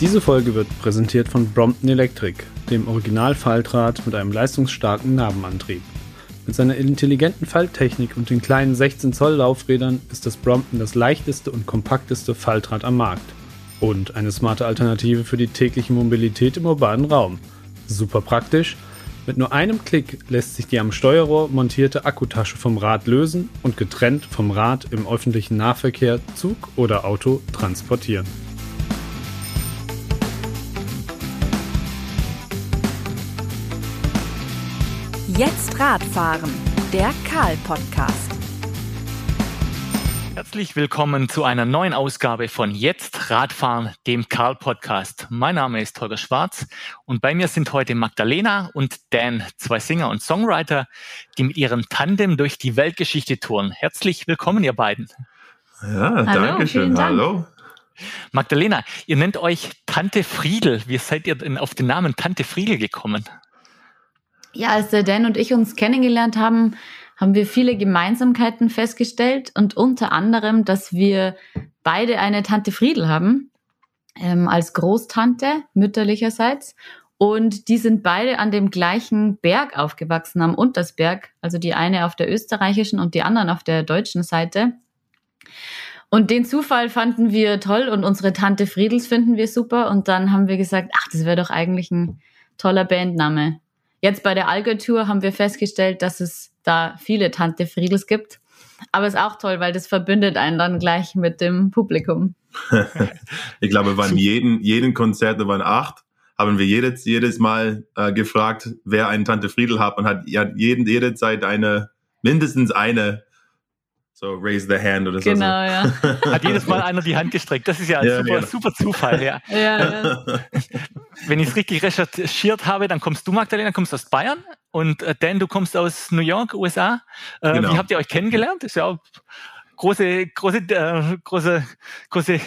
Diese Folge wird präsentiert von Brompton Electric, dem Original-Faltrad mit einem leistungsstarken Narbenantrieb. Mit seiner intelligenten Falttechnik und den kleinen 16 Zoll Laufrädern ist das Brompton das leichteste und kompakteste Faltrad am Markt. Und eine smarte Alternative für die tägliche Mobilität im urbanen Raum. Super praktisch. Mit nur einem Klick lässt sich die am Steuerrohr montierte Akkutasche vom Rad lösen und getrennt vom Rad im öffentlichen Nahverkehr, Zug oder Auto transportieren. Jetzt Radfahren, der Karl-Podcast. Herzlich willkommen zu einer neuen Ausgabe von Jetzt Radfahren, dem Karl-Podcast. Mein Name ist Holger Schwarz und bei mir sind heute Magdalena und Dan, zwei Singer und Songwriter, die mit ihrem Tandem durch die Weltgeschichte touren. Herzlich willkommen, ihr beiden. Ja, Hallo, danke schön. Hallo. Magdalena, ihr nennt euch Tante Friedel. Wie seid ihr denn auf den Namen Tante Friedel gekommen? Ja, als der Dan und ich uns kennengelernt haben, haben wir viele Gemeinsamkeiten festgestellt und unter anderem, dass wir beide eine Tante Friedel haben, ähm, als Großtante mütterlicherseits. Und die sind beide an dem gleichen Berg aufgewachsen, am Untersberg, also die eine auf der österreichischen und die anderen auf der deutschen Seite. Und den Zufall fanden wir toll und unsere Tante Friedels finden wir super. Und dann haben wir gesagt, ach, das wäre doch eigentlich ein toller Bandname. Jetzt bei der Algo-Tour haben wir festgestellt, dass es da viele Tante Friedels gibt. Aber es ist auch toll, weil das verbindet einen dann gleich mit dem Publikum. ich glaube, beim jeden, jeden Konzert, da waren acht, haben wir jedes, jedes Mal äh, gefragt, wer einen Tante Friedel hat und hat, hat jeden, jede Zeit eine, mindestens eine so raise the hand oder so. Genau, ja. Hat jedes Mal einer die Hand gestreckt. Das ist ja ein ja, super, genau. super Zufall, ja. ja, ja. Wenn ich es richtig recherchiert habe, dann kommst du, Magdalena, kommst aus Bayern und äh, Dan, du kommst aus New York, USA. Äh, genau. Wie habt ihr euch kennengelernt? Das ist ja auch große, große, äh, große, große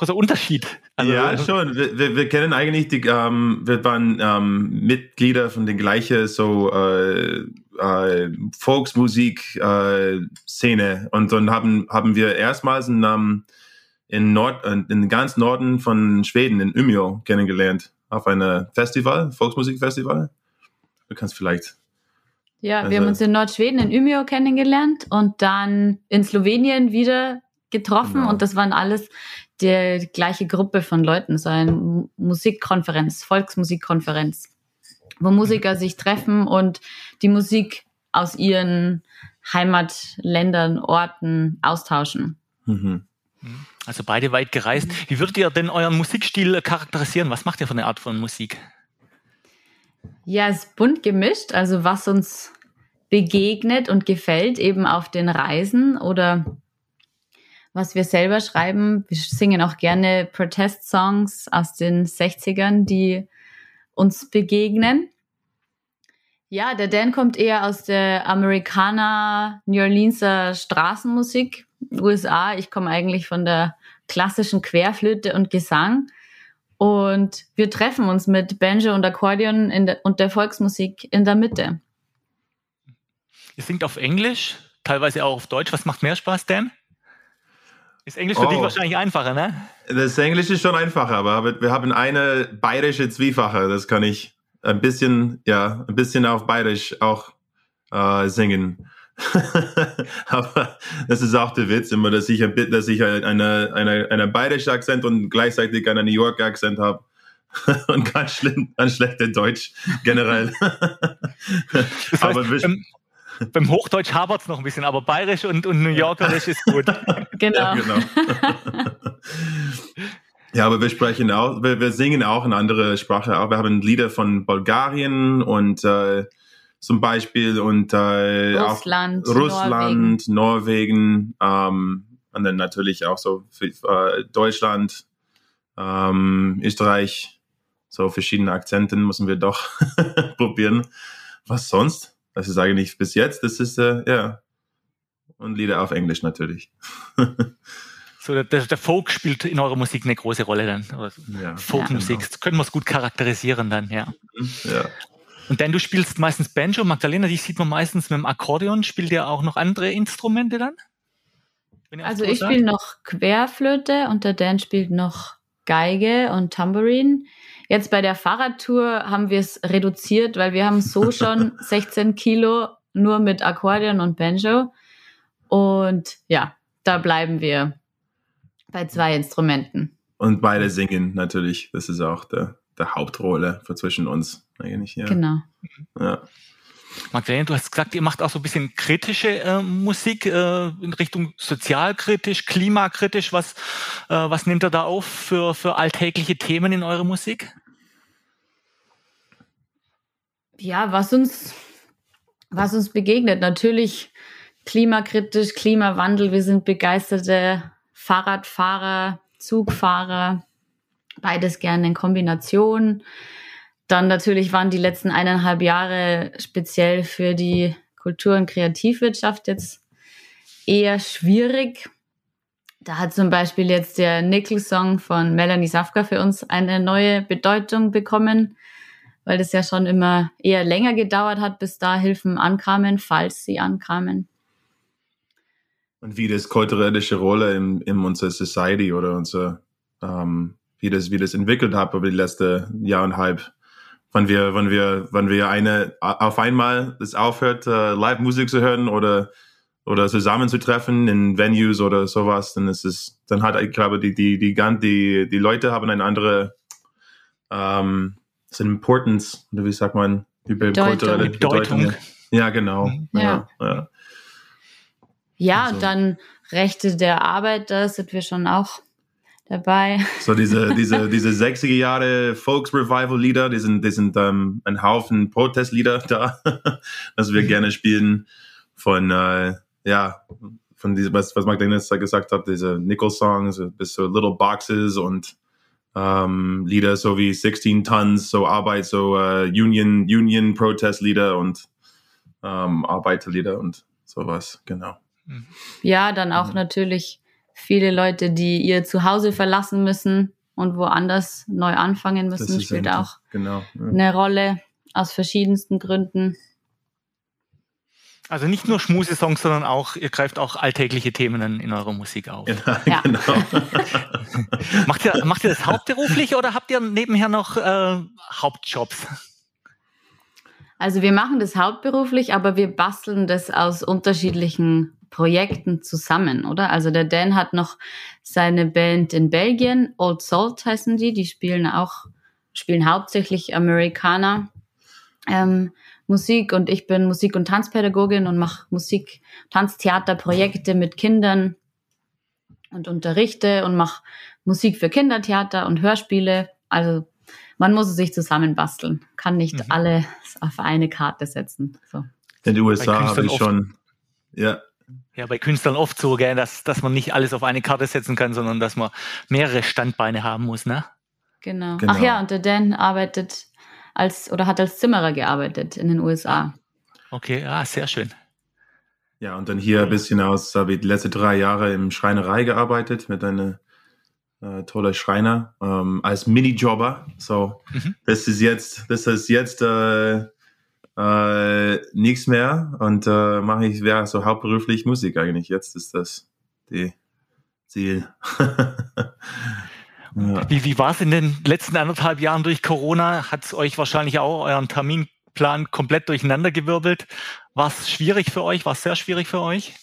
großer Unterschied. Also, ja, schon. Wir, wir, wir, kennen eigentlich die, ähm, wir waren ähm, Mitglieder von den gleichen so äh, äh, Volksmusik-Szene äh, und dann haben, haben wir erstmals in, ähm, in, Nord, äh, in ganz Norden von Schweden, in Umeå, kennengelernt. Auf einem Festival, Volksmusikfestival. Du kannst vielleicht. Ja, also, wir haben uns in Nordschweden, in Umeå kennengelernt und dann in Slowenien wieder getroffen genau. und das waren alles die gleiche Gruppe von Leuten, so eine Musikkonferenz, Volksmusikkonferenz wo Musiker sich treffen und die Musik aus ihren Heimatländern, Orten austauschen. Mhm. Also beide weit gereist. Wie würdet ihr denn euren Musikstil charakterisieren? Was macht ihr für eine Art von Musik? Ja, es ist bunt gemischt. Also was uns begegnet und gefällt eben auf den Reisen oder was wir selber schreiben. Wir singen auch gerne Protest-Songs aus den 60ern, die uns begegnen. Ja, der Dan kommt eher aus der Amerikaner New Orleanser Straßenmusik, USA. Ich komme eigentlich von der klassischen Querflöte und Gesang. Und wir treffen uns mit Banjo und Akkordeon der, und der Volksmusik in der Mitte. Ihr singt auf Englisch, teilweise auch auf Deutsch. Was macht mehr Spaß, Dan? Ist Englisch für oh. dich wahrscheinlich einfacher, ne? Das Englisch ist schon einfacher, aber wir haben eine bayerische Zwiefache. Das kann ich ein bisschen, ja, ein bisschen auf bayerisch auch äh, singen. aber das ist auch der Witz immer, dass ich, ein, dass ich eine, eine, eine bayerische Akzent und gleichzeitig einen New York Akzent habe. und ganz schlimm, ganz schlechter Deutsch generell. das heißt, aber wir, ähm, beim Hochdeutsch hapert es noch ein bisschen, aber bayerisch und, und New Yorkerisch ist gut. genau. Ja, genau. ja, aber wir sprechen auch, wir, wir singen auch in andere Sprache. Auch wir haben Lieder von Bulgarien und äh, zum Beispiel und äh, Russland, auch Russland, Norwegen, Norwegen ähm, und dann natürlich auch so für, äh, Deutschland, ähm, Österreich, so verschiedene Akzenten müssen wir doch probieren. Was sonst? Das ist eigentlich bis jetzt, das ist, äh, ja. Und Lieder auf Englisch natürlich. so, der, der, Folk spielt in eurer Musik eine große Rolle dann. Ja, Folkmusik, genau. das können wir es gut charakterisieren dann, ja. ja. Und dann du spielst meistens Banjo, Magdalena, die sieht man meistens mit dem Akkordeon. Spielt ihr auch noch andere Instrumente dann? Also ich spiele noch Querflöte und der Dan spielt noch Geige und Tambourine. Jetzt bei der Fahrradtour haben wir es reduziert, weil wir haben so schon 16 Kilo nur mit Akkordeon und Banjo. Und ja, da bleiben wir bei zwei Instrumenten. Und beide singen natürlich. Das ist auch der, der Hauptrolle für zwischen uns eigentlich. Ja. Genau. Ja. Magdalena, du hast gesagt, ihr macht auch so ein bisschen kritische äh, Musik äh, in Richtung sozialkritisch, klimakritisch. Was, äh, was nimmt ihr da auf für, für alltägliche Themen in eurer Musik? Ja, was uns, was uns begegnet. Natürlich klimakritisch, Klimawandel. Wir sind begeisterte Fahrradfahrer, Zugfahrer, beides gerne in Kombination. Dann natürlich waren die letzten eineinhalb Jahre speziell für die Kultur- und Kreativwirtschaft jetzt eher schwierig. Da hat zum Beispiel jetzt der Nickel-Song von Melanie Safka für uns eine neue Bedeutung bekommen, weil das ja schon immer eher länger gedauert hat, bis da Hilfen ankamen, falls sie ankamen. Und wie das kulturelle Rolle in, in unserer Society oder unser, ähm, wie das, wie das entwickelt hat über die letzten Jahr und halb wenn wir, wenn wir, wenn wir eine auf einmal es aufhört, äh, Live-Musik zu hören oder oder zusammenzutreffen in Venues oder sowas, dann ist es, dann hat, ich glaube, die, die, die, die, die Leute haben eine andere ähm, Importance, oder wie sagt man, über Bedeutung. Bedeutung. Ja, genau. Mhm. Ja, ja. ja. ja also. dann Rechte der Arbeiter sind wir schon auch dabei. So diese, diese, diese 60er Jahre Folks-Revival-Lieder, die sind, die sind ähm, ein Haufen Protestlieder da, dass wir gerne spielen von, äh, ja, von diesem, was, was Magdalena gesagt hat, diese Nickel-Songs bis so Little Boxes und ähm, Lieder so wie 16 Tons, so Arbeit, so äh, Union, Union Protest-Lieder und ähm, Arbeiterlieder und sowas, genau. Ja, dann auch mhm. natürlich viele Leute, die ihr Zuhause verlassen müssen und woanders neu anfangen müssen, spielt auch genau, ja. eine Rolle aus verschiedensten Gründen. Also nicht nur Schmusesongs, sondern auch, ihr greift auch alltägliche Themen in eurer Musik auf. Ja, genau. macht, ihr, macht ihr das hauptberuflich oder habt ihr nebenher noch äh, Hauptjobs? Also wir machen das hauptberuflich, aber wir basteln das aus unterschiedlichen Projekten zusammen, oder? Also der Dan hat noch seine Band in Belgien, Old Salt heißen die, die spielen auch, spielen hauptsächlich Amerikaner ähm, Musik und ich bin Musik- und Tanzpädagogin und mache Musik, Tanztheaterprojekte mit Kindern und unterrichte und mache Musik für Kindertheater und Hörspiele. Also man muss es sich zusammenbasteln, kann nicht mhm. alles auf eine Karte setzen. So. In den USA habe ich schon, ja, ja, bei Künstlern oft so, gell, dass, dass man nicht alles auf eine Karte setzen kann, sondern dass man mehrere Standbeine haben muss, ne? Genau. genau. Ach ja, und der Dan arbeitet als oder hat als Zimmerer gearbeitet in den USA. Okay, ja, sehr schön. Ja, und dann hier ein bisschen aus, habe ich die letzten drei Jahre im Schreinerei gearbeitet mit einem äh, toller Schreiner ähm, als Minijobber. So, mhm. das ist jetzt, das ist jetzt äh, äh, nichts mehr und äh, mache ich ja so hauptberuflich Musik eigentlich. Jetzt ist das die Ziel. ja. Wie, wie war es in den letzten anderthalb Jahren durch Corona? Hat es euch wahrscheinlich auch euren Terminplan komplett durcheinandergewirbelt? War es schwierig für euch? War es sehr schwierig für euch?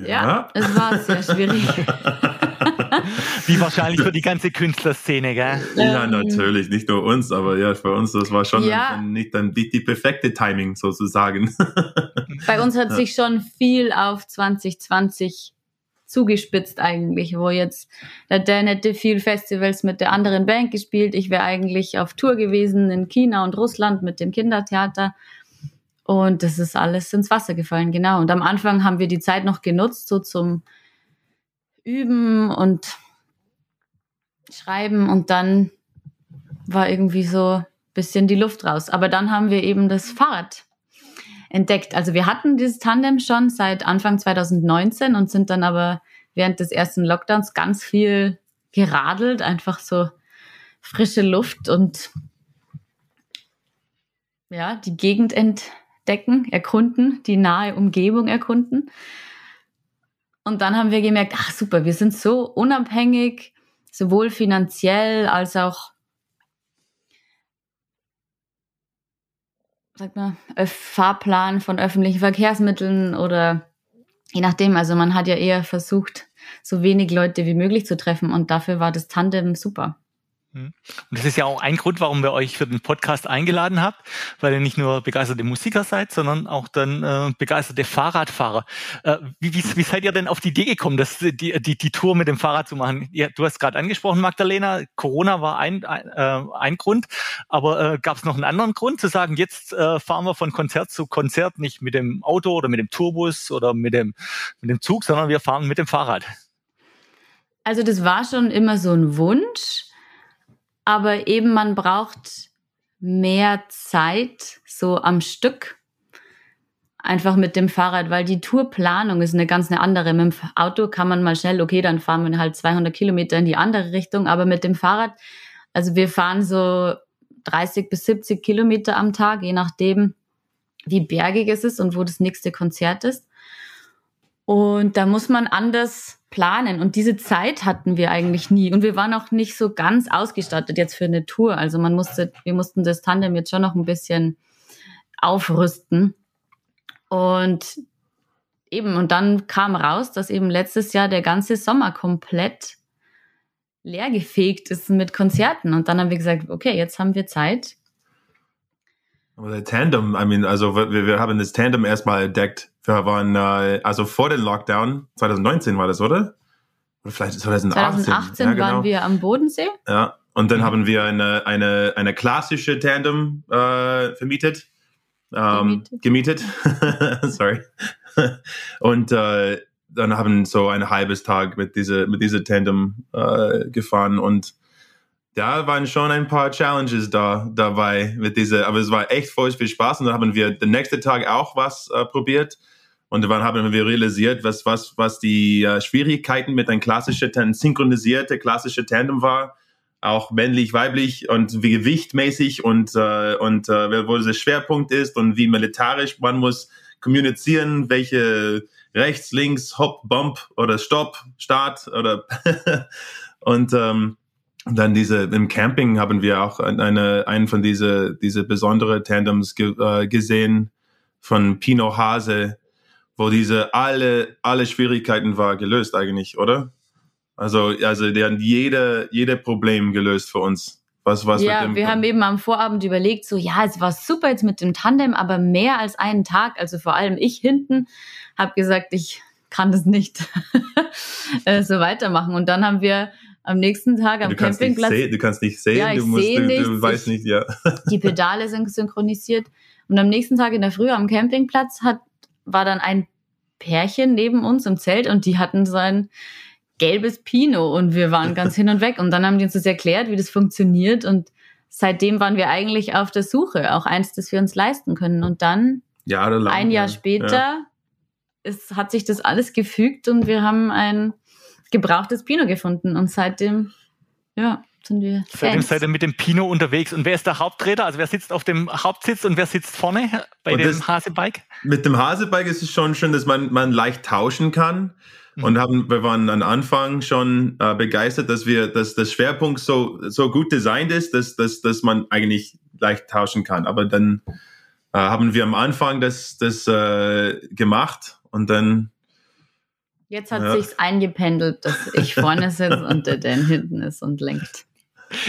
Ja, ja es war sehr schwierig. Wie wahrscheinlich für die ganze Künstlerszene, gell? Ja, ähm, natürlich, nicht nur uns, aber ja, für uns, das war schon ja. ein, nicht dann die, die perfekte Timing sozusagen. Bei uns hat sich schon viel auf 2020 zugespitzt eigentlich, wo jetzt der Dan hätte viel Festivals mit der anderen Band gespielt. Ich wäre eigentlich auf Tour gewesen in China und Russland mit dem Kindertheater. Und das ist alles ins Wasser gefallen, genau. Und am Anfang haben wir die Zeit noch genutzt, so zum Üben und Schreiben. Und dann war irgendwie so ein bisschen die Luft raus. Aber dann haben wir eben das Fahrrad entdeckt. Also wir hatten dieses Tandem schon seit Anfang 2019 und sind dann aber während des ersten Lockdowns ganz viel geradelt, einfach so frische Luft und ja, die Gegend entdecken, erkunden, die nahe Umgebung erkunden. Und dann haben wir gemerkt, ach super, wir sind so unabhängig, sowohl finanziell als auch sag mal, Fahrplan von öffentlichen Verkehrsmitteln oder je nachdem. Also man hat ja eher versucht, so wenig Leute wie möglich zu treffen und dafür war das Tandem super. Hm. Und das ist ja auch ein Grund, warum wir euch für den Podcast eingeladen habt, weil ihr nicht nur begeisterte Musiker seid, sondern auch dann äh, begeisterte Fahrradfahrer. Äh, wie, wie, wie seid ihr denn auf die Idee gekommen, das, die, die, die Tour mit dem Fahrrad zu machen? Ja, du hast gerade angesprochen, Magdalena, Corona war ein, ein, äh, ein Grund, aber äh, gab es noch einen anderen Grund zu sagen, jetzt äh, fahren wir von Konzert zu Konzert nicht mit dem Auto oder mit dem Tourbus oder mit dem, mit dem Zug, sondern wir fahren mit dem Fahrrad? Also das war schon immer so ein Wunsch aber eben man braucht mehr Zeit so am Stück einfach mit dem Fahrrad, weil die Tourplanung ist eine ganz eine andere. Mit dem Auto kann man mal schnell, okay, dann fahren wir halt 200 Kilometer in die andere Richtung, aber mit dem Fahrrad, also wir fahren so 30 bis 70 Kilometer am Tag, je nachdem, wie bergig es ist und wo das nächste Konzert ist. Und da muss man anders planen. Und diese Zeit hatten wir eigentlich nie. Und wir waren auch nicht so ganz ausgestattet jetzt für eine Tour. Also man musste, wir mussten das Tandem jetzt schon noch ein bisschen aufrüsten. Und eben, und dann kam raus, dass eben letztes Jahr der ganze Sommer komplett leergefegt ist mit Konzerten. Und dann haben wir gesagt, okay, jetzt haben wir Zeit. Aber der Tandem, I mean, also wir, wir haben das Tandem erstmal entdeckt wir waren, äh, also vor dem Lockdown, 2019 war das, oder? Oder vielleicht 2018. 2018 ja, genau. waren wir am Bodensee. Ja, und dann mhm. haben wir eine, eine, eine klassische Tandem äh, vermietet. Ähm, gemietet. gemietet. Sorry. und äh, dann haben so ein halbes Tag mit dieser mit dieser Tandem äh, gefahren und da waren schon ein paar Challenges da dabei mit dieser, aber es war echt voll viel Spaß und dann haben wir den nächsten Tag auch was äh, probiert und dann haben wir realisiert, was, was, was die äh, Schwierigkeiten mit einem klassischen, synchronisierte klassische Tandem war. Auch männlich, weiblich und wie gewichtmäßig und, äh, und äh, wo der Schwerpunkt ist und wie militarisch man muss kommunizieren, welche rechts, links, Hop, Bump oder Stopp, Start oder und ähm, dann diese im Camping haben wir auch eine einen von diese diese besondere Tandems ge, äh, gesehen von Pino Hase, wo diese alle, alle Schwierigkeiten war gelöst eigentlich, oder? Also, also der hat jede, jede Problem gelöst für uns. Was, was ja, wir haben eben am Vorabend überlegt, so, ja, es war super jetzt mit dem Tandem, aber mehr als einen Tag, also vor allem ich hinten, habe gesagt, ich kann das nicht äh, so weitermachen. Und dann haben wir am nächsten Tag am du Campingplatz. Sehen, du kannst nicht sehen, ja, du, musst, du, nichts, du weißt nicht, ja. Die Pedale sind synchronisiert. Und am nächsten Tag in der Früh am Campingplatz hat war dann ein Pärchen neben uns im Zelt und die hatten so ein gelbes Pino und wir waren ganz hin und weg. Und dann haben die uns das erklärt, wie das funktioniert und seitdem waren wir eigentlich auf der Suche, auch eins, das wir uns leisten können. Und dann, Jahrelang, ein Jahr ja. später, ja. Es, hat sich das alles gefügt und wir haben ein gebrauchtes Pino gefunden und seitdem, ja sind wir Fans. Seitdem seid ihr mit dem Pino unterwegs. Und wer ist der Haupträder? Also wer sitzt auf dem Hauptsitz und wer sitzt vorne bei und dem Hasebike? Mit dem Hasebike ist es schon schön, dass man, man leicht tauschen kann. Mhm. Und haben, wir waren am Anfang schon äh, begeistert, dass wir, dass das Schwerpunkt so, so gut designt ist, dass, dass, dass man eigentlich leicht tauschen kann. Aber dann äh, haben wir am Anfang das, das äh, gemacht und dann Jetzt hat ja. sich's eingependelt, dass ich vorne sitze und der Dan hinten ist und lenkt.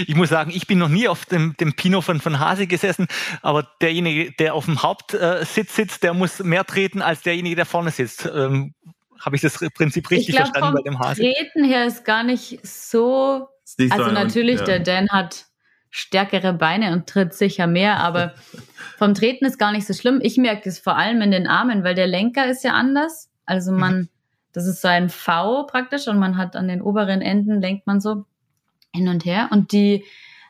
Ich muss sagen, ich bin noch nie auf dem, dem Pino von, von Hase gesessen, aber derjenige, der auf dem Hauptsitz sitzt, der muss mehr treten als derjenige, der vorne sitzt. Ähm, Habe ich das Prinzip richtig ich glaub, verstanden bei dem Hase? Treten her ist gar nicht so. Also natürlich, ja. der Dan hat stärkere Beine und tritt sicher mehr, aber vom Treten ist gar nicht so schlimm. Ich merke es vor allem in den Armen, weil der Lenker ist ja anders. Also man, mhm. das ist so ein V praktisch und man hat an den oberen Enden lenkt man so hin und her. Und die,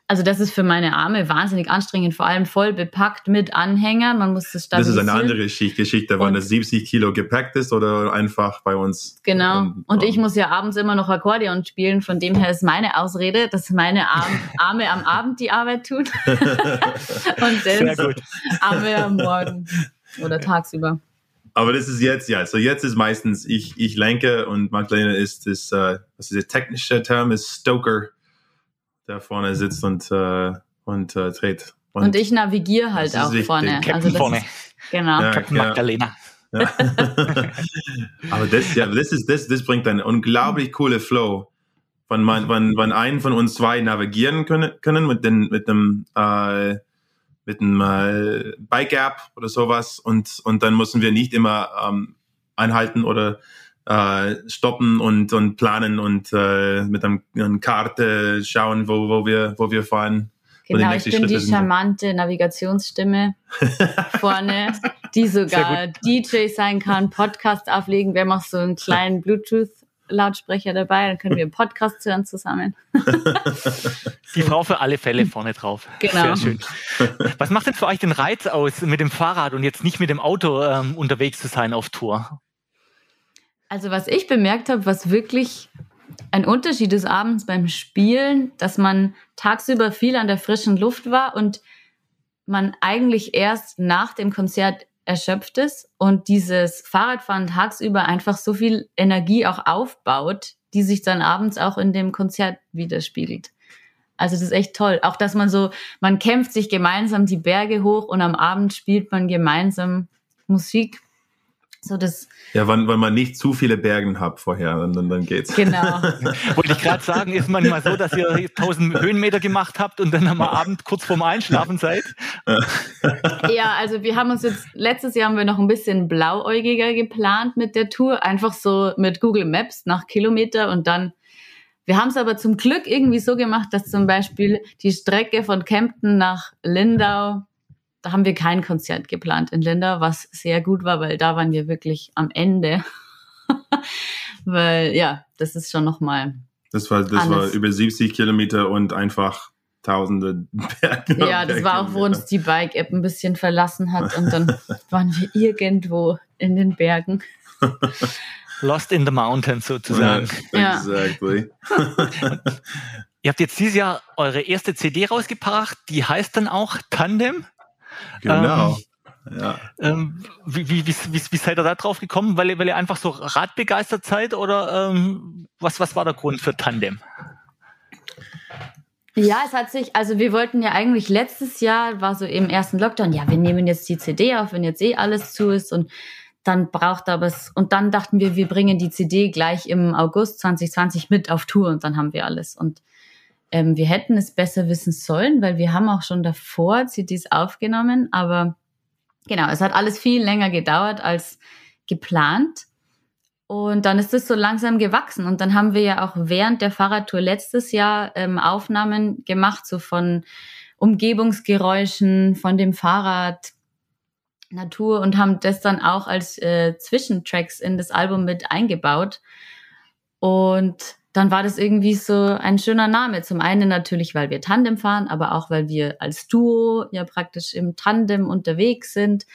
also das ist für meine Arme wahnsinnig anstrengend, vor allem voll bepackt mit Anhängern. Man muss das stabilisieren. Das ist eine andere Geschichte, wann das 70 Kilo gepackt ist oder einfach bei uns. Genau. Und, und ich muss ja abends immer noch Akkordeon spielen. Von dem her ist meine Ausrede, dass meine Arme am Abend die Arbeit tun. und das Arme am Morgen oder tagsüber. aber das ist jetzt, ja, so jetzt ist meistens ich, ich lenke und Magdalena ist, ist uh, was ist der technische Term, ist Stoker, der vorne sitzt und, uh, und uh, dreht. Und, und, ich navigiere halt auch vorne. also das vorne. Ist, genau. Ja, Captain Magdalena. Ja. aber das, ja, das ist, das, das bringt einen unglaublich coole Flow. Wenn man, wenn, wenn einen von uns zwei navigieren können, können mit den, mit dem, äh, mit einem äh, Bike App oder sowas und, und dann müssen wir nicht immer ähm, einhalten oder äh, stoppen und, und planen und äh, mit einem, einer Karte schauen, wo, wo, wir, wo wir fahren. Genau, ich bin Schritte die charmante Navigationsstimme vorne, die sogar DJ sein kann, Podcast auflegen. Wir haben auch so einen kleinen Bluetooth Lautsprecher dabei, dann können wir einen Podcast hören zusammen. Die Frau für alle Fälle vorne drauf. Genau. Sehr schön. Was macht denn für euch den Reiz aus, mit dem Fahrrad und jetzt nicht mit dem Auto ähm, unterwegs zu sein auf Tour? Also was ich bemerkt habe, was wirklich ein Unterschied ist abends beim Spielen, dass man tagsüber viel an der frischen Luft war und man eigentlich erst nach dem Konzert erschöpft ist und dieses Fahrradfahren tagsüber einfach so viel Energie auch aufbaut, die sich dann abends auch in dem Konzert widerspiegelt. Also das ist echt toll. Auch dass man so, man kämpft sich gemeinsam die Berge hoch und am Abend spielt man gemeinsam Musik. So das ja, wenn, wenn man nicht zu viele Bergen hat vorher, dann, dann geht's. Genau. Wollte ich gerade sagen, ist manchmal so, dass ihr 1000 Höhenmeter gemacht habt und dann am Abend kurz vorm Einschlafen seid? ja, also wir haben uns jetzt, letztes Jahr haben wir noch ein bisschen blauäugiger geplant mit der Tour, einfach so mit Google Maps nach Kilometer und dann wir haben es aber zum Glück irgendwie so gemacht, dass zum Beispiel die Strecke von Kempten nach Lindau da haben wir kein Konzert geplant in Linda, was sehr gut war, weil da waren wir wirklich am Ende. weil ja, das ist schon nochmal. Das war, das war über 70 Kilometer und einfach tausende Berge. Ja, das war auch, wo uns die Bike-App ein bisschen verlassen hat und dann waren wir irgendwo in den Bergen. Lost in the Mountains sozusagen. Ja, exactly. Ihr habt jetzt dieses Jahr eure erste CD rausgebracht, die heißt dann auch Tandem. Genau. Ähm, ja. Ähm, wie, wie, wie, wie, wie seid ihr da drauf gekommen? Weil ihr, weil ihr einfach so radbegeistert seid oder ähm, was, was war der Grund für Tandem? Ja, es hat sich, also wir wollten ja eigentlich letztes Jahr, war so im ersten Lockdown, ja, wir nehmen jetzt die CD auf, wenn jetzt eh alles zu ist und dann braucht aber es, und dann dachten wir, wir bringen die CD gleich im August 2020 mit auf Tour und dann haben wir alles. Und ähm, wir hätten es besser wissen sollen, weil wir haben auch schon davor CDs aufgenommen, aber genau, es hat alles viel länger gedauert als geplant. Und dann ist es so langsam gewachsen. Und dann haben wir ja auch während der Fahrradtour letztes Jahr ähm, Aufnahmen gemacht, so von Umgebungsgeräuschen, von dem Fahrrad, Natur und haben das dann auch als äh, Zwischentracks in das Album mit eingebaut. Und dann war das irgendwie so ein schöner Name. Zum einen natürlich, weil wir Tandem fahren, aber auch, weil wir als Duo ja praktisch im Tandem unterwegs sind.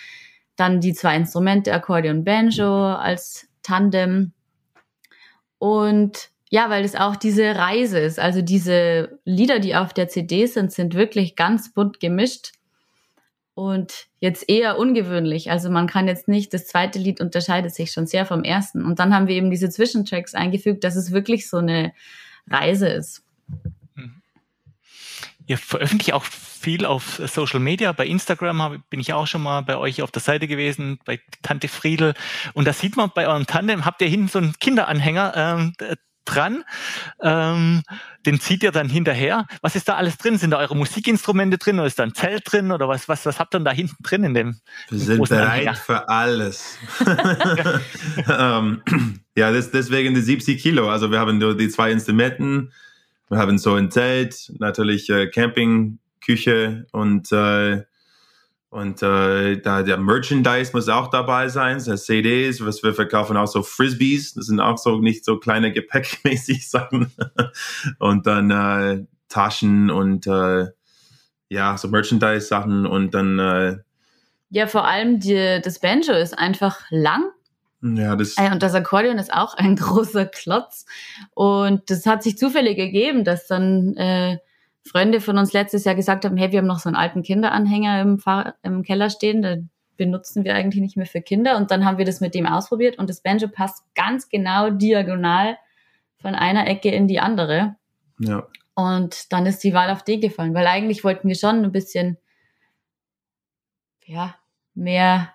Dann die zwei Instrumente, Akkordeon, Banjo als Tandem. Und ja, weil es auch diese Reise ist. Also diese Lieder, die auf der CD sind, sind wirklich ganz bunt gemischt und jetzt eher ungewöhnlich. Also man kann jetzt nicht, das zweite Lied unterscheidet sich schon sehr vom ersten. Und dann haben wir eben diese Zwischentracks eingefügt, dass es wirklich so eine Reise ist. Mhm. Ihr veröffentlicht auch viel auf Social Media. Bei Instagram bin ich auch schon mal bei euch auf der Seite gewesen, bei Tante Friedel. Und da sieht man bei eurem Tandem, habt ihr hinten so einen Kinderanhänger. Ähm, dran. Ähm, den zieht ihr dann hinterher. Was ist da alles drin? Sind da eure Musikinstrumente drin oder ist da ein Zelt drin oder was, was, was habt ihr denn da hinten drin in dem? Wir sind bereit Anhänger? für alles. ähm, ja, das, deswegen die 70 Kilo. Also wir haben nur die zwei Instrumenten. Wir haben so ein Zelt, natürlich äh, Campingküche und äh, und äh, da der Merchandise muss auch dabei sein, das CDs, was wir verkaufen, auch so Frisbees, das sind auch so nicht so kleine gepäckmäßig Sachen. und dann äh, Taschen und äh, ja, so Merchandise-Sachen und dann äh, Ja, vor allem die, das Banjo ist einfach lang. Ja, das äh, und das Akkordeon ist auch ein großer Klotz. Und das hat sich zufällig gegeben, dass dann äh, Freunde von uns letztes Jahr gesagt haben, hey, wir haben noch so einen alten Kinderanhänger im, Fahr im Keller stehen, benutzen wir eigentlich nicht mehr für Kinder. Und dann haben wir das mit dem ausprobiert und das Banjo passt ganz genau diagonal von einer Ecke in die andere. Ja. Und dann ist die Wahl auf D gefallen, weil eigentlich wollten wir schon ein bisschen, ja, mehr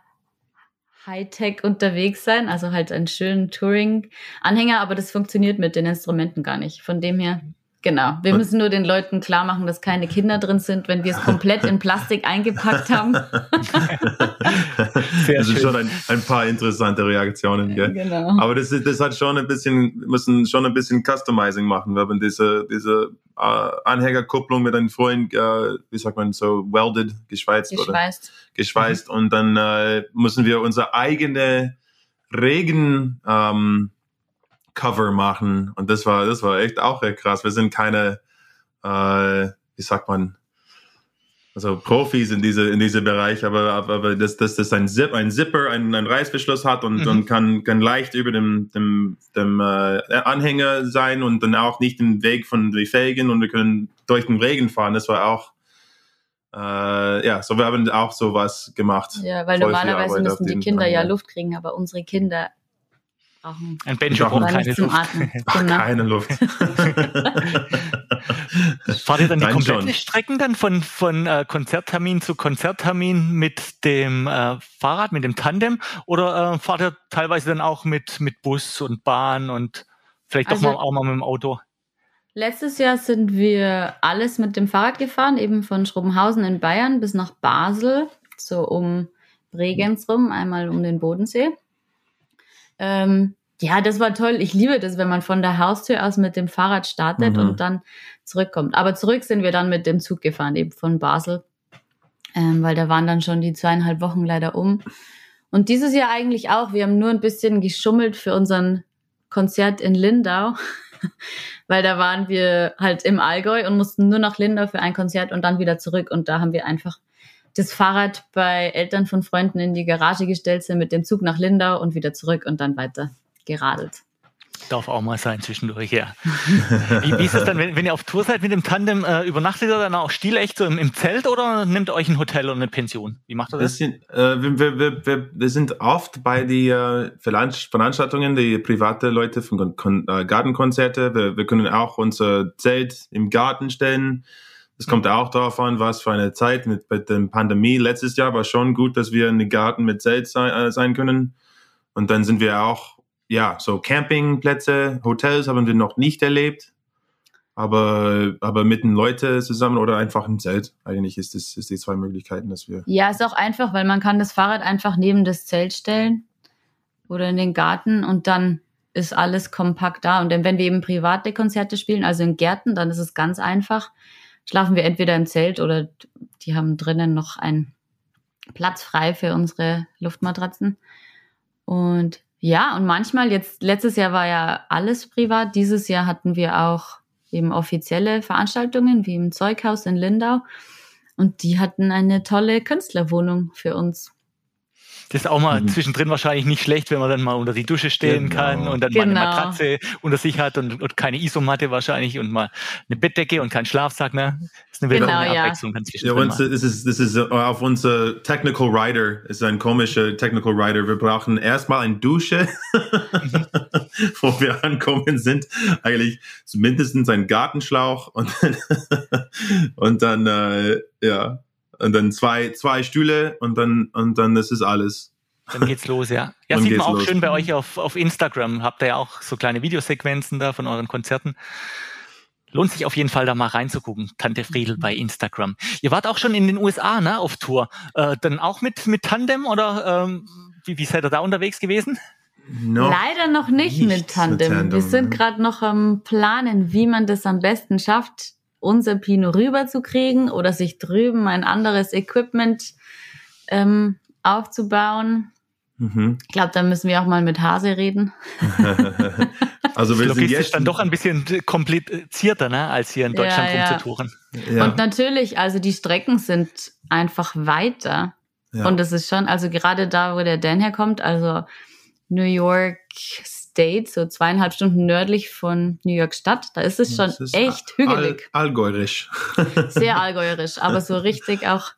Hightech unterwegs sein, also halt einen schönen Touring-Anhänger, aber das funktioniert mit den Instrumenten gar nicht. Von dem her Genau. Wir müssen nur den Leuten klar machen, dass keine Kinder drin sind, wenn wir es komplett in Plastik eingepackt haben. Sehr das sind schon ein, ein, paar interessante Reaktionen, gell? Genau. Aber das, das hat schon ein bisschen, wir müssen schon ein bisschen Customizing machen. Wir haben diese, diese uh, Anhängerkupplung mit einem Freund, uh, wie sagt man so, welded, geschweißt, geschweißt. oder? Geschweißt. Mhm. Und dann uh, müssen wir unsere eigene Regen, ähm, Cover machen. Und das war, das war echt auch echt krass. Wir sind keine, äh, wie sagt man, also Profis in diese in diese Bereich, aber aber dass das, das ein Zip ein Zipper einen, einen Reißverschluss hat und, mhm. und kann kann leicht über dem dem dem äh, Anhänger sein und dann auch nicht den Weg von den Felgen und wir können durch den Regen fahren. Das war auch äh, ja, so wir haben auch sowas gemacht. Ja, weil normalerweise müssen die Kinder ja Luft kriegen, aber unsere Kinder brauchen. Ein Benjo braucht keine Luft. Genau. keine Luft. Fahrt ihr dann die komplette Strecken dann von, von äh, Konzerttermin zu Konzerttermin mit dem äh, Fahrrad, mit dem Tandem? Oder äh, fahrt ihr teilweise dann auch mit, mit Bus und Bahn und vielleicht also, doch mal, auch mal mit dem Auto? Letztes Jahr sind wir alles mit dem Fahrrad gefahren, eben von Schrobenhausen in Bayern bis nach Basel, so um Bregenz rum, einmal um den Bodensee. Ähm, ja, das war toll. Ich liebe das, wenn man von der Haustür aus mit dem Fahrrad startet mhm. und dann zurückkommt. Aber zurück sind wir dann mit dem Zug gefahren, eben von Basel, ähm, weil da waren dann schon die zweieinhalb Wochen leider um. Und dieses Jahr eigentlich auch. Wir haben nur ein bisschen geschummelt für unseren Konzert in Lindau, weil da waren wir halt im Allgäu und mussten nur nach Lindau für ein Konzert und dann wieder zurück. Und da haben wir einfach das Fahrrad bei Eltern von Freunden in die Garage gestellt sind, mit dem Zug nach Lindau und wieder zurück und dann weiter geradelt. Darf auch mal sein zwischendurch, ja. wie, wie, ist es dann, wenn, wenn, ihr auf Tour seid mit dem Tandem, äh, übernachtet ihr dann auch stilecht so im, im, Zelt oder nehmt ihr euch ein Hotel oder eine Pension? Wie macht ihr das? Sind, äh, wir, wir, wir, wir, sind oft bei den äh, Veranstaltungen, die private Leute von äh, Gartenkonzerte. Wir, wir können auch unser Zelt im Garten stellen. Es kommt auch darauf an, was für eine Zeit mit, mit der Pandemie. Letztes Jahr war schon gut, dass wir in den Garten mit Zelt sein, äh, sein können. Und dann sind wir auch ja, so Campingplätze, Hotels haben wir noch nicht erlebt. Aber, aber mit den Leuten zusammen oder einfach im Zelt. Eigentlich ist das ist die zwei Möglichkeiten, dass wir. Ja, ist auch einfach, weil man kann das Fahrrad einfach neben das Zelt stellen oder in den Garten und dann ist alles kompakt da. Und wenn wir eben private Konzerte spielen, also in Gärten, dann ist es ganz einfach. Schlafen wir entweder im Zelt oder die haben drinnen noch einen Platz frei für unsere Luftmatratzen. Und ja, und manchmal, jetzt letztes Jahr war ja alles privat, dieses Jahr hatten wir auch eben offizielle Veranstaltungen wie im Zeughaus in Lindau und die hatten eine tolle Künstlerwohnung für uns. Das ist auch mal mhm. zwischendrin wahrscheinlich nicht schlecht, wenn man dann mal unter die Dusche stehen genau. kann und dann genau. mal eine genau. Matratze unter sich hat und, und, keine Isomatte wahrscheinlich und mal eine Bettdecke und keinen Schlafsack. Ne? Das ist eine, genau, eine Abwechslung. Ja, ja uns, das ist, das ist auf unser Technical Rider, ist ein komischer Technical Rider. Wir brauchen erstmal eine Dusche, wo wir ankommen sind. Eigentlich mindestens ein Gartenschlauch und dann, und dann äh, ja, und dann zwei, zwei Stühle und dann, und dann das ist alles. Dann geht's los, ja. Ja, dann sieht man auch los. schön bei euch auf, auf Instagram. Habt ihr ja auch so kleine Videosequenzen da von euren Konzerten. Lohnt sich auf jeden Fall da mal reinzugucken, Tante Friedel bei Instagram. Ihr wart auch schon in den USA, ne, auf Tour. Äh, dann auch mit, mit Tandem oder ähm, wie, wie seid ihr da unterwegs gewesen? Noch Leider noch nicht, mit Tandem. Tandem. Wir sind gerade noch am Planen, wie man das am besten schafft, unser Pinot rüberzukriegen oder sich drüben ein anderes Equipment ähm, aufzubauen. Mhm. Ich glaube, da müssen wir auch mal mit Hase reden. also wir sind jetzt dann doch ein bisschen komplizierter, ne, als hier in Deutschland ja, rumzutouren. Ja. Und natürlich, also die Strecken sind einfach weiter. Ja. Und es ist schon, also gerade da, wo der Dan herkommt, also New York, State, so zweieinhalb Stunden nördlich von New York Stadt. Da ist es schon ist echt hügelig. All, allgäuerisch. Sehr allgäuerisch, aber so richtig auch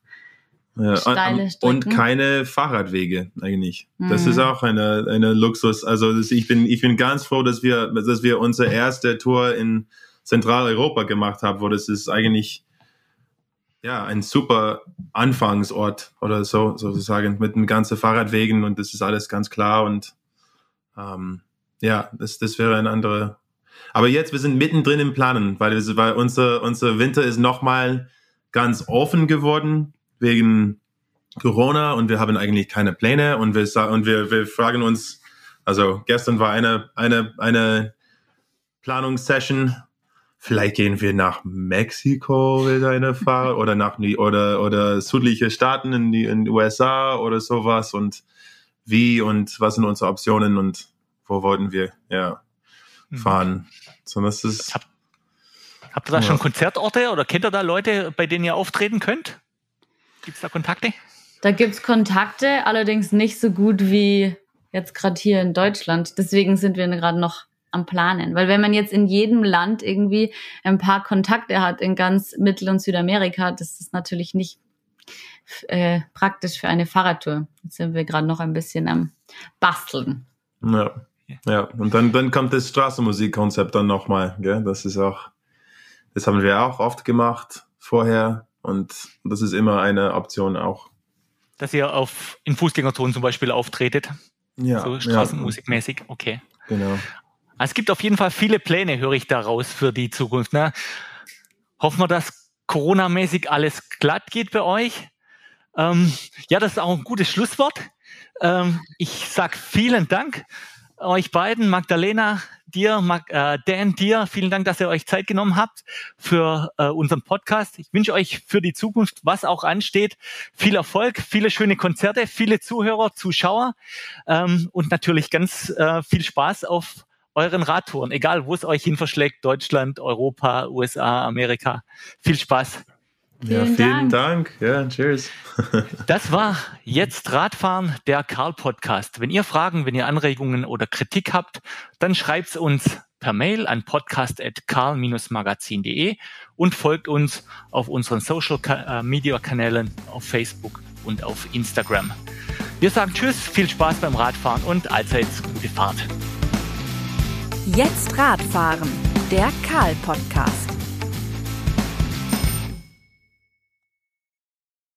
Ja, steile Strecken. Und keine Fahrradwege eigentlich. Mhm. Das ist mhm. auch eine, eine Luxus. Also ich bin ich bin ganz froh, dass wir dass wir unsere erste Tour in Zentraleuropa gemacht haben, wo das ist eigentlich ja ein super Anfangsort oder so sozusagen mit den ganzen Fahrradwegen und das ist alles ganz klar und ähm, ja, das das wäre ein anderer. Aber jetzt wir sind mittendrin im Planen, weil, weil unser unser Winter ist nochmal ganz offen geworden wegen Corona und wir haben eigentlich keine Pläne und wir und wir, wir fragen uns, also gestern war eine eine eine Planungssession. Vielleicht gehen wir nach Mexiko mit einer Fahrt oder nach oder oder südliche Staaten in die in die USA oder sowas und wie und was sind unsere Optionen und wo wollten wir ja hm. fahren. So das ist Hab, Habt ihr da ja. schon Konzertorte oder kennt ihr da Leute, bei denen ihr auftreten könnt? Gibt es da Kontakte? Da gibt es Kontakte, allerdings nicht so gut wie jetzt gerade hier in Deutschland. Deswegen sind wir gerade noch am Planen. Weil wenn man jetzt in jedem Land irgendwie ein paar Kontakte hat in ganz Mittel- und Südamerika, das ist natürlich nicht äh, praktisch für eine Fahrradtour. Jetzt sind wir gerade noch ein bisschen am Basteln. Ja, ja. und dann, dann kommt das Straßenmusikkonzept dann nochmal. Das ist auch, das haben wir auch oft gemacht vorher. Und das ist immer eine Option auch. Dass ihr auf, in Fußgängerzonen zum Beispiel auftretet? Ja. So Straßenmusikmäßig, okay. Genau. Also es gibt auf jeden Fall viele Pläne, höre ich daraus, für die Zukunft. Ne? Hoffen wir, dass Corona-mäßig alles glatt geht bei euch. Ähm, ja, das ist auch ein gutes Schlusswort. Ähm, ich sag vielen Dank euch beiden, Magdalena, dir, Mag, äh, Dan, dir, vielen Dank, dass ihr euch Zeit genommen habt für äh, unseren Podcast. Ich wünsche euch für die Zukunft, was auch ansteht, viel Erfolg, viele schöne Konzerte, viele Zuhörer, Zuschauer ähm, und natürlich ganz äh, viel Spaß auf euren Radtouren, egal wo es euch hin verschlägt, Deutschland, Europa, USA, Amerika. Viel Spaß. Ja, vielen Dank. Dank. Ja, cheers. das war jetzt Radfahren, der Karl Podcast. Wenn ihr Fragen, wenn ihr Anregungen oder Kritik habt, dann schreibt uns per Mail an podcast.karl-magazin.de und folgt uns auf unseren Social äh, Media Kanälen auf Facebook und auf Instagram. Wir sagen Tschüss, viel Spaß beim Radfahren und allzeit gute Fahrt. Jetzt Radfahren, der Karl Podcast.